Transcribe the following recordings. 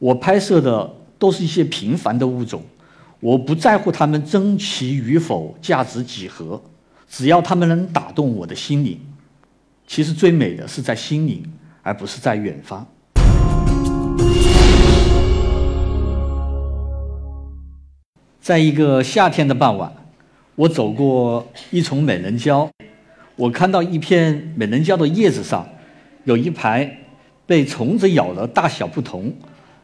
我拍摄的都是一些平凡的物种，我不在乎它们珍奇与否、价值几何，只要它们能打动我的心灵。其实最美的是在心灵，而不是在远方。在一个夏天的傍晚，我走过一丛美人蕉，我看到一片美人蕉的叶子上有一排被虫子咬了大小不同，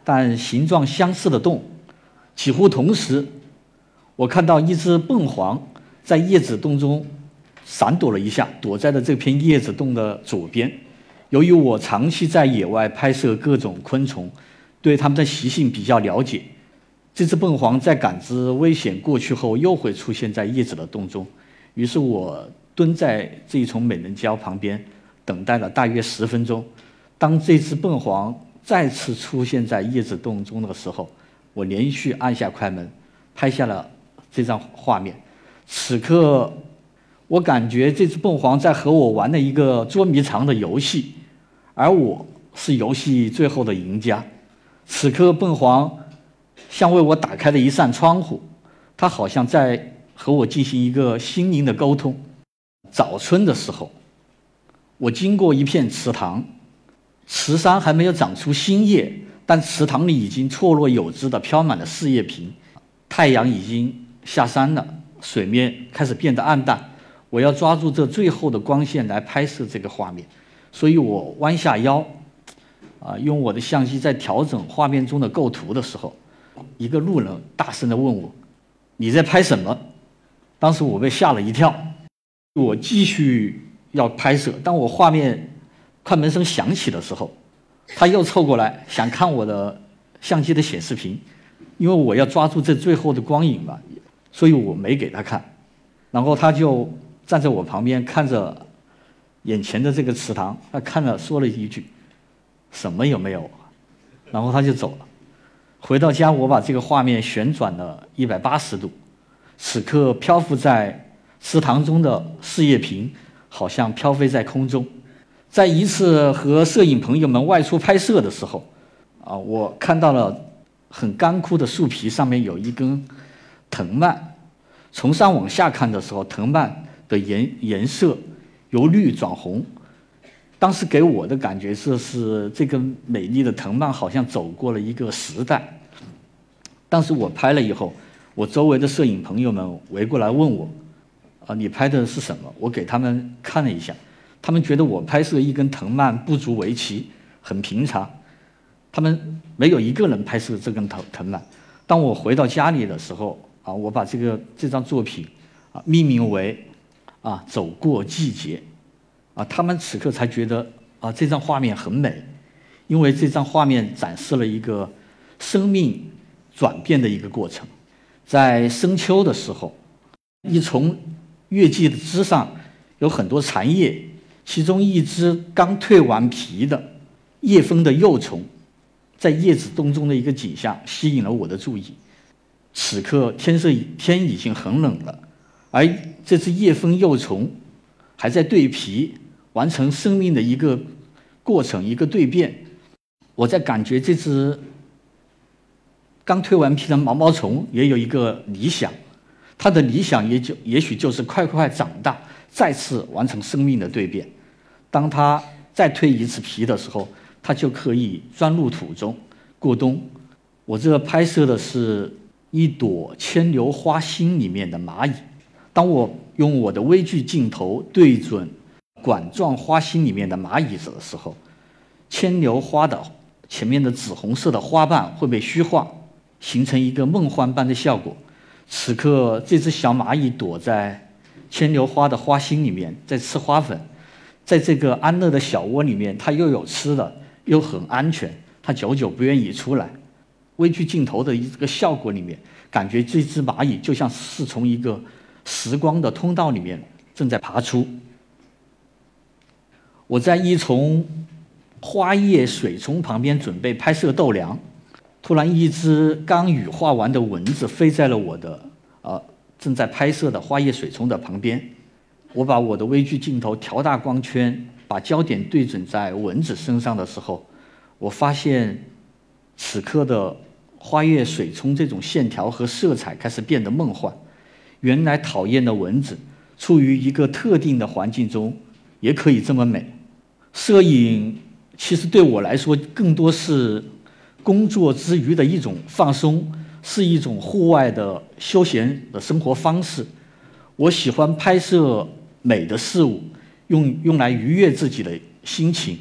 但形状相似的洞。几乎同时，我看到一只笨黄在叶子洞中闪躲了一下，躲在了这片叶子洞的左边。由于我长期在野外拍摄各种昆虫，对它们的习性比较了解。这只笨黄在感知危险过去后，又会出现在叶子的洞中。于是我蹲在这一丛美人蕉旁边，等待了大约十分钟。当这只笨黄再次出现在叶子洞中的时候，我连续按下快门，拍下了这张画面。此刻，我感觉这只凤凰在和我玩了一个捉迷藏的游戏，而我是游戏最后的赢家。此刻，凤凰。像为我打开了一扇窗户，它好像在和我进行一个心灵的沟通。早春的时候，我经过一片池塘，池山还没有长出新叶，但池塘里已经错落有致的飘满了四叶萍。太阳已经下山了，水面开始变得暗淡。我要抓住这最后的光线来拍摄这个画面，所以我弯下腰，啊，用我的相机在调整画面中的构图的时候。一个路人大声地问我：“你在拍什么？”当时我被吓了一跳。我继续要拍摄，当我画面快门声响起的时候，他又凑过来想看我的相机的显示屏，因为我要抓住这最后的光影嘛，所以我没给他看。然后他就站在我旁边看着眼前的这个池塘，他看了说了一句：“什么也没有。”然后他就走了。回到家，我把这个画面旋转了一百八十度。此刻漂浮在池塘中的四叶瓶，好像飘飞在空中。在一次和摄影朋友们外出拍摄的时候，啊，我看到了很干枯的树皮上面有一根藤蔓。从上往下看的时候，藤蔓的颜颜色由绿转红。当时给我的感觉是，是这根美丽的藤蔓好像走过了一个时代。当时我拍了以后，我周围的摄影朋友们围过来问我：“啊，你拍的是什么？”我给他们看了一下，他们觉得我拍摄一根藤蔓不足为奇，很平常。他们没有一个人拍摄这根藤藤蔓。当我回到家里的时候，啊，我把这个这张作品啊命名为“啊走过季节”。啊，他们此刻才觉得啊，这张画面很美，因为这张画面展示了一个生命转变的一个过程。在深秋的时候，一丛月季的枝上有很多残叶，其中一只刚蜕完皮的叶蜂的幼虫，在叶子洞中的一个景象吸引了我的注意。此刻天色天已经很冷了，而这只叶蜂幼虫还在蜕皮。完成生命的一个过程，一个蜕变。我在感觉这只刚蜕完皮的毛毛虫也有一个理想，它的理想也就也许就是快快长大，再次完成生命的蜕变。当它再蜕一次皮的时候，它就可以钻入土中过冬。我这拍摄的是一朵牵牛花心里面的蚂蚁。当我用我的微距镜头对准。管状花心里面的蚂蚁的时候，牵牛花的前面的紫红色的花瓣会被虚化，形成一个梦幻般的效果。此刻，这只小蚂蚁躲在牵牛花的花心里面，在吃花粉。在这个安乐的小窝里面，它又有吃的，又很安全，它久久不愿意出来。微距镜头的一个效果里面，感觉这只蚂蚁就像是从一个时光的通道里面正在爬出。我在一丛花叶水丛旁边准备拍摄豆粮，突然一只刚羽化完的蚊子飞在了我的呃正在拍摄的花叶水丛的旁边。我把我的微距镜头调大光圈，把焦点对准在蚊子身上的时候，我发现此刻的花月水冲这种线条和色彩开始变得梦幻。原来讨厌的蚊子，处于一个特定的环境中，也可以这么美。摄影其实对我来说，更多是工作之余的一种放松，是一种户外的休闲的生活方式。我喜欢拍摄美的事物，用用来愉悦自己的心情。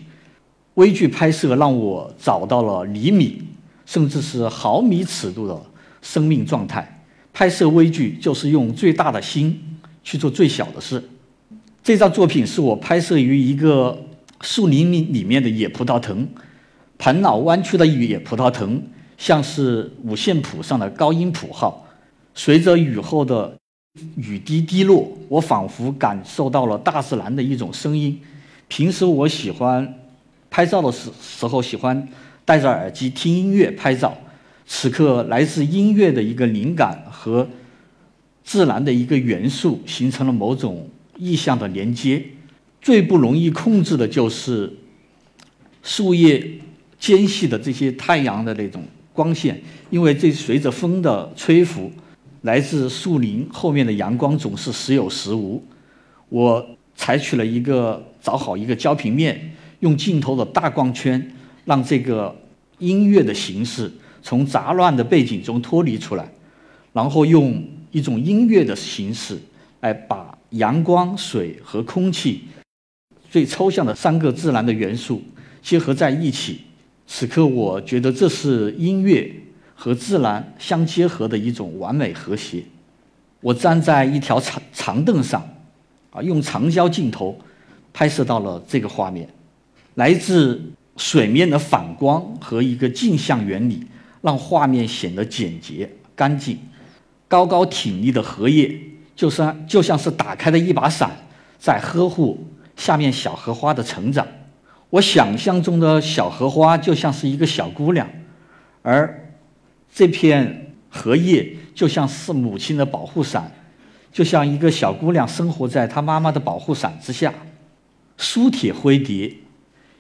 微距拍摄让我找到了厘米，甚至是毫米尺度的生命状态。拍摄微距就是用最大的心去做最小的事。这张作品是我拍摄于一个树林里里面的野葡萄藤，盘脑弯曲的野葡萄藤像是五线谱上的高音谱号。随着雨后的雨滴滴落，我仿佛感受到了大自然的一种声音。平时我喜欢。拍照的时时候喜欢戴着耳机听音乐拍照，此刻来自音乐的一个灵感和自然的一个元素形成了某种意象的连接。最不容易控制的就是树叶间隙的这些太阳的那种光线，因为这随着风的吹拂，来自树林后面的阳光总是时有时无。我采取了一个找好一个焦平面。用镜头的大光圈，让这个音乐的形式从杂乱的背景中脱离出来，然后用一种音乐的形式来把阳光、水和空气最抽象的三个自然的元素结合在一起。此刻，我觉得这是音乐和自然相结合的一种完美和谐。我站在一条长长凳上，啊，用长焦镜头拍摄到了这个画面。来自水面的反光和一个镜像原理，让画面显得简洁干净。高高挺立的荷叶，就像就像是打开的一把伞，在呵护下面小荷花的成长。我想象中的小荷花就像是一个小姑娘，而这片荷叶就像是母亲的保护伞，就像一个小姑娘生活在她妈妈的保护伞之下。苏铁灰蝶。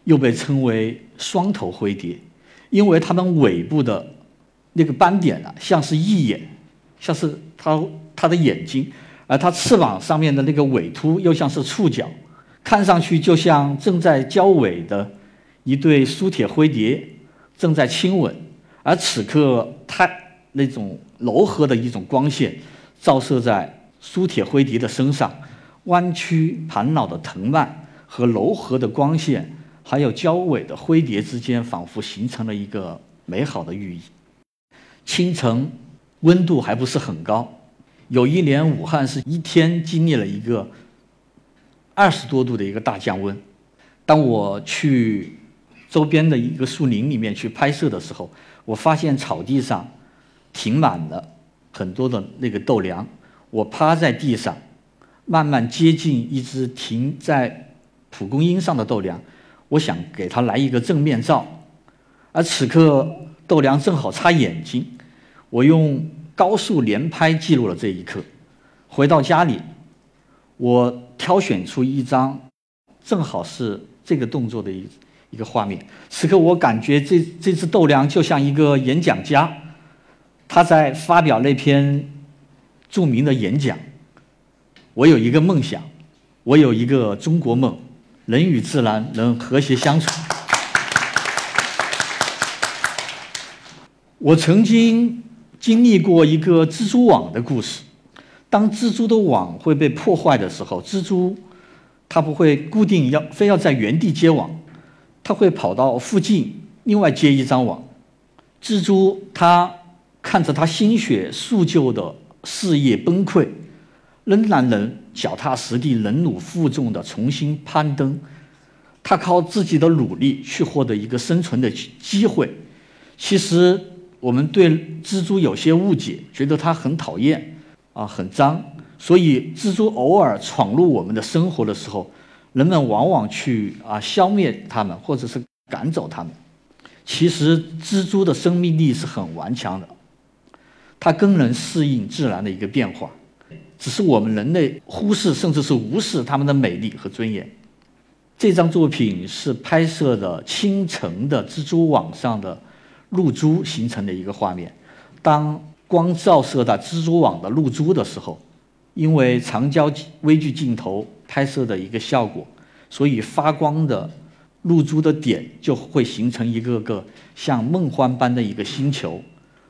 又被称为双头灰蝶，因为它们尾部的那个斑点啊，像是翼眼，像是它它的眼睛，而它翅膀上面的那个尾突又像是触角，看上去就像正在交尾的一对苏铁灰蝶正在亲吻。而此刻，它那种柔和的一种光线照射在苏铁灰蝶的身上，弯曲盘脑的藤蔓和柔和的光线。还有交尾的灰蝶之间，仿佛形成了一个美好的寓意。清晨，温度还不是很高。有一年，武汉是一天经历了一个二十多度的一个大降温。当我去周边的一个树林里面去拍摄的时候，我发现草地上停满了很多的那个豆粮。我趴在地上，慢慢接近一只停在蒲公英上的豆粮。我想给它来一个正面照，而此刻豆粮正好擦眼睛，我用高速连拍记录了这一刻。回到家里，我挑选出一张正好是这个动作的一一个画面。此刻我感觉这这只豆梁就像一个演讲家，他在发表那篇著名的演讲。我有一个梦想，我有一个中国梦。人与自然能和谐相处。我曾经经历过一个蜘蛛网的故事。当蜘蛛的网会被破坏的时候，蜘蛛它不会固定要非要在原地接网，它会跑到附近另外接一张网。蜘蛛它看着它心血铸就的事业崩溃。仍然能脚踏实地、忍辱负重的重新攀登，他靠自己的努力去获得一个生存的机会。其实我们对蜘蛛有些误解，觉得它很讨厌啊，很脏。所以蜘蛛偶尔闯入我们的生活的时候，人们往往去啊消灭它们，或者是赶走它们。其实蜘蛛的生命力是很顽强的，它更能适应自然的一个变化。只是我们人类忽视甚至是无视它们的美丽和尊严。这张作品是拍摄的清晨的蜘蛛网上的露珠形成的一个画面。当光照射到蜘蛛网的露珠的时候，因为长焦微距镜头拍摄的一个效果，所以发光的露珠的点就会形成一个个像梦幻般的一个星球。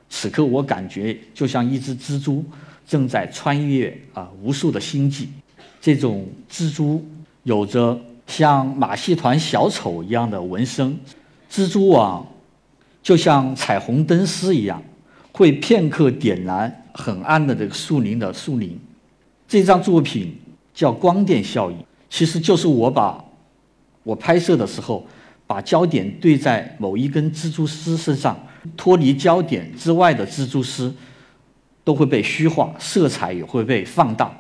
此刻我感觉就像一只蜘蛛正在穿越啊无数的星际。这种蜘蛛有着像马戏团小丑一样的纹身，蜘蛛网就像彩虹灯丝一样，会片刻点燃很暗的这个树林的树林。这张作品叫光电效应，其实就是我把我拍摄的时候，把焦点对在某一根蜘蛛丝身上，脱离焦点之外的蜘蛛丝都会被虚化，色彩也会被放大。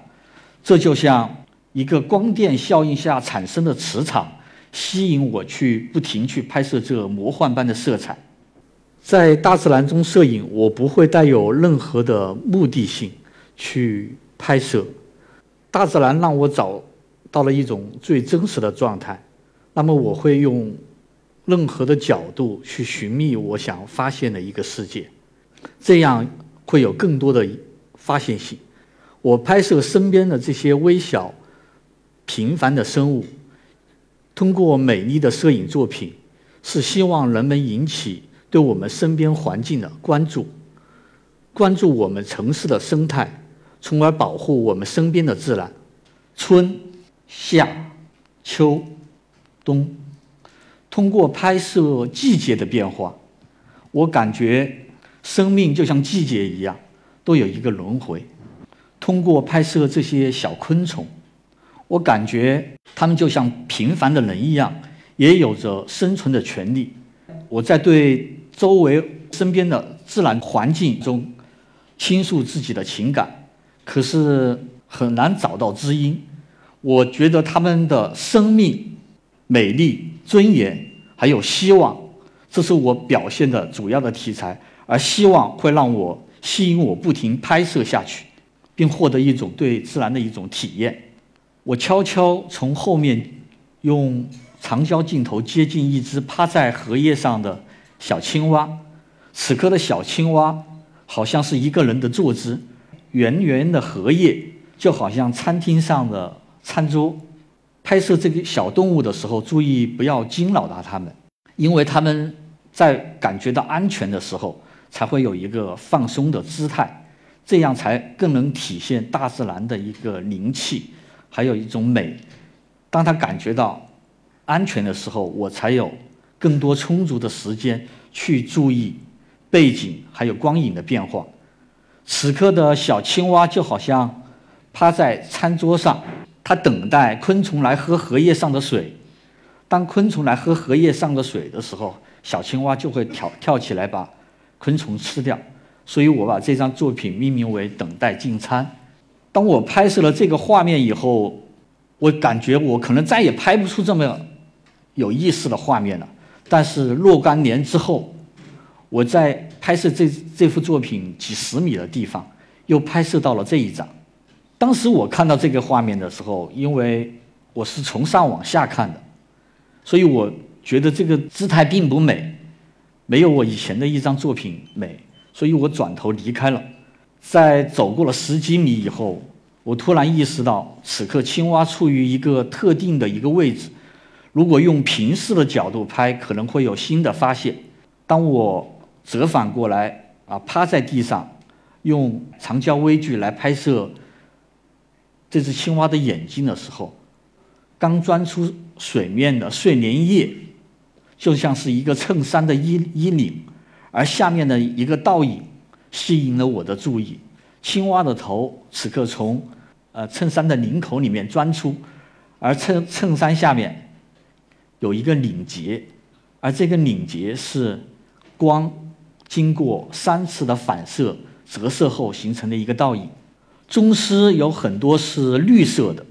这就像一个光电效应下产生的磁场，吸引我去不停去拍摄这魔幻般的色彩。在大自然中摄影，我不会带有任何的目的性去拍摄。大自然让我找到了一种最真实的状态，那么我会用任何的角度去寻觅我想发现的一个世界，这样会有更多的发现性。我拍摄身边的这些微小、平凡的生物，通过美丽的摄影作品，是希望人们引起对我们身边环境的关注，关注我们城市的生态，从而保护我们身边的自然。春、夏、秋、冬，通过拍摄季节的变化，我感觉生命就像季节一样，都有一个轮回。通过拍摄这些小昆虫，我感觉它们就像平凡的人一样，也有着生存的权利。我在对周围身边的自然环境中倾诉自己的情感，可是很难找到知音。我觉得他们的生命、美丽、尊严还有希望，这是我表现的主要的题材，而希望会让我吸引我不停拍摄下去。并获得一种对自然的一种体验。我悄悄从后面用长焦镜头接近一只趴在荷叶上的小青蛙。此刻的小青蛙好像是一个人的坐姿，圆圆的荷叶就好像餐厅上的餐桌。拍摄这个小动物的时候，注意不要惊扰到它们，因为它们在感觉到安全的时候，才会有一个放松的姿态。这样才更能体现大自然的一个灵气，还有一种美。当它感觉到安全的时候，我才有更多充足的时间去注意背景还有光影的变化。此刻的小青蛙就好像趴在餐桌上，它等待昆虫来喝荷叶上的水。当昆虫来喝荷叶上的水的时候，小青蛙就会跳跳起来把昆虫吃掉。所以我把这张作品命名为《等待进餐》。当我拍摄了这个画面以后，我感觉我可能再也拍不出这么有意思的画面了。但是若干年之后，我在拍摄这这幅作品几十米的地方，又拍摄到了这一张。当时我看到这个画面的时候，因为我是从上往下看的，所以我觉得这个姿态并不美，没有我以前的一张作品美。所以我转头离开了，在走过了十几米以后，我突然意识到，此刻青蛙处于一个特定的一个位置。如果用平视的角度拍，可能会有新的发现。当我折返过来啊，趴在地上，用长焦微距来拍摄这只青蛙的眼睛的时候，刚钻出水面的睡莲叶，就像是一个衬衫的衣衣领。而下面的一个倒影吸引了我的注意，青蛙的头此刻从呃衬衫的领口里面钻出，而衬衬衫下面有一个领结，而这个领结是光经过三次的反射折射后形成的一个倒影。中丝有很多是绿色的，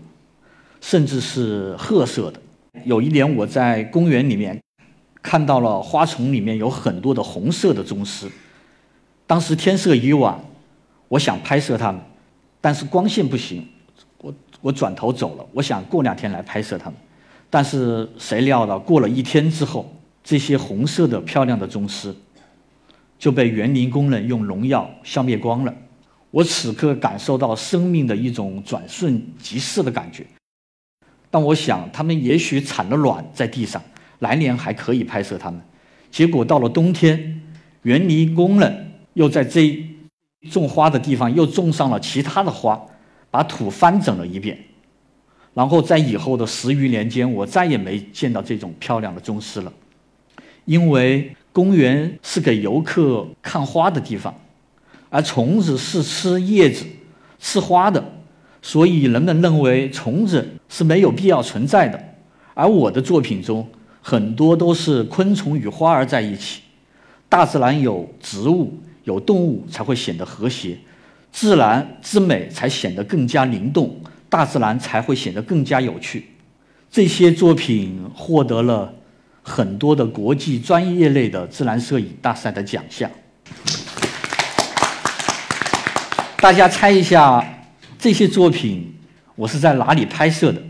甚至是褐色的。有一年我在公园里面。看到了花丛里面有很多的红色的宗师，当时天色已晚，我想拍摄它们，但是光线不行，我我转头走了。我想过两天来拍摄它们，但是谁料到过了一天之后，这些红色的漂亮的宗师就被园林工人用农药消灭光了。我此刻感受到生命的一种转瞬即逝的感觉。但我想，他们也许产了卵在地上，来年还可以拍摄它们。结果到了冬天，园林工人又在这种花的地方又种上了其他的花，把土翻整了一遍。然后在以后的十余年间，我再也没见到这种漂亮的宗师了，因为公园是给游客看花的地方，而虫子是吃叶子、吃花的。所以人们认为虫子是没有必要存在的，而我的作品中很多都是昆虫与花儿在一起。大自然有植物有动物才会显得和谐，自然之美才显得更加灵动，大自然才会显得更加有趣。这些作品获得了很多的国际专业类的自然摄影大赛的奖项。大家猜一下。这些作品我是在哪里拍摄的？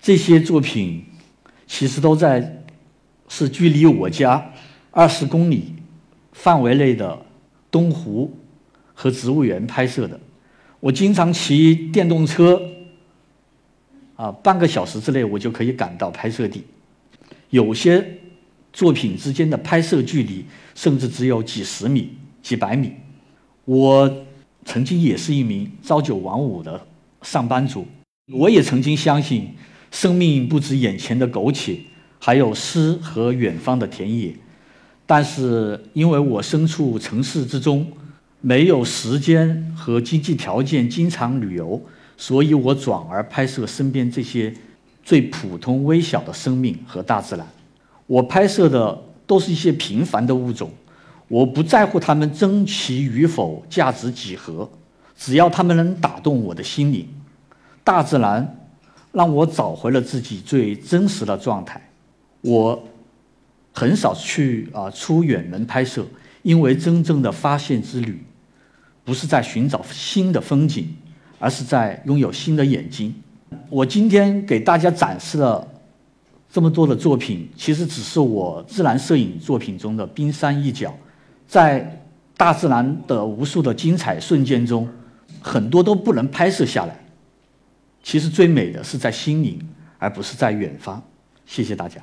这些作品其实都在是距离我家二十公里范围内的东湖和植物园拍摄的。我经常骑电动车，啊，半个小时之内我就可以赶到拍摄地。有些作品之间的拍摄距离甚至只有几十米、几百米。我曾经也是一名朝九晚五的上班族，我也曾经相信生命不止眼前的苟且，还有诗和远方的田野。但是因为我身处城市之中，没有时间和经济条件经常旅游，所以我转而拍摄身边这些。最普通微小的生命和大自然，我拍摄的都是一些平凡的物种，我不在乎它们珍奇与否、价值几何，只要它们能打动我的心灵。大自然让我找回了自己最真实的状态。我很少去啊出远门拍摄，因为真正的发现之旅，不是在寻找新的风景，而是在拥有新的眼睛。我今天给大家展示了这么多的作品，其实只是我自然摄影作品中的冰山一角。在大自然的无数的精彩瞬间中，很多都不能拍摄下来。其实最美的是在心灵，而不是在远方。谢谢大家。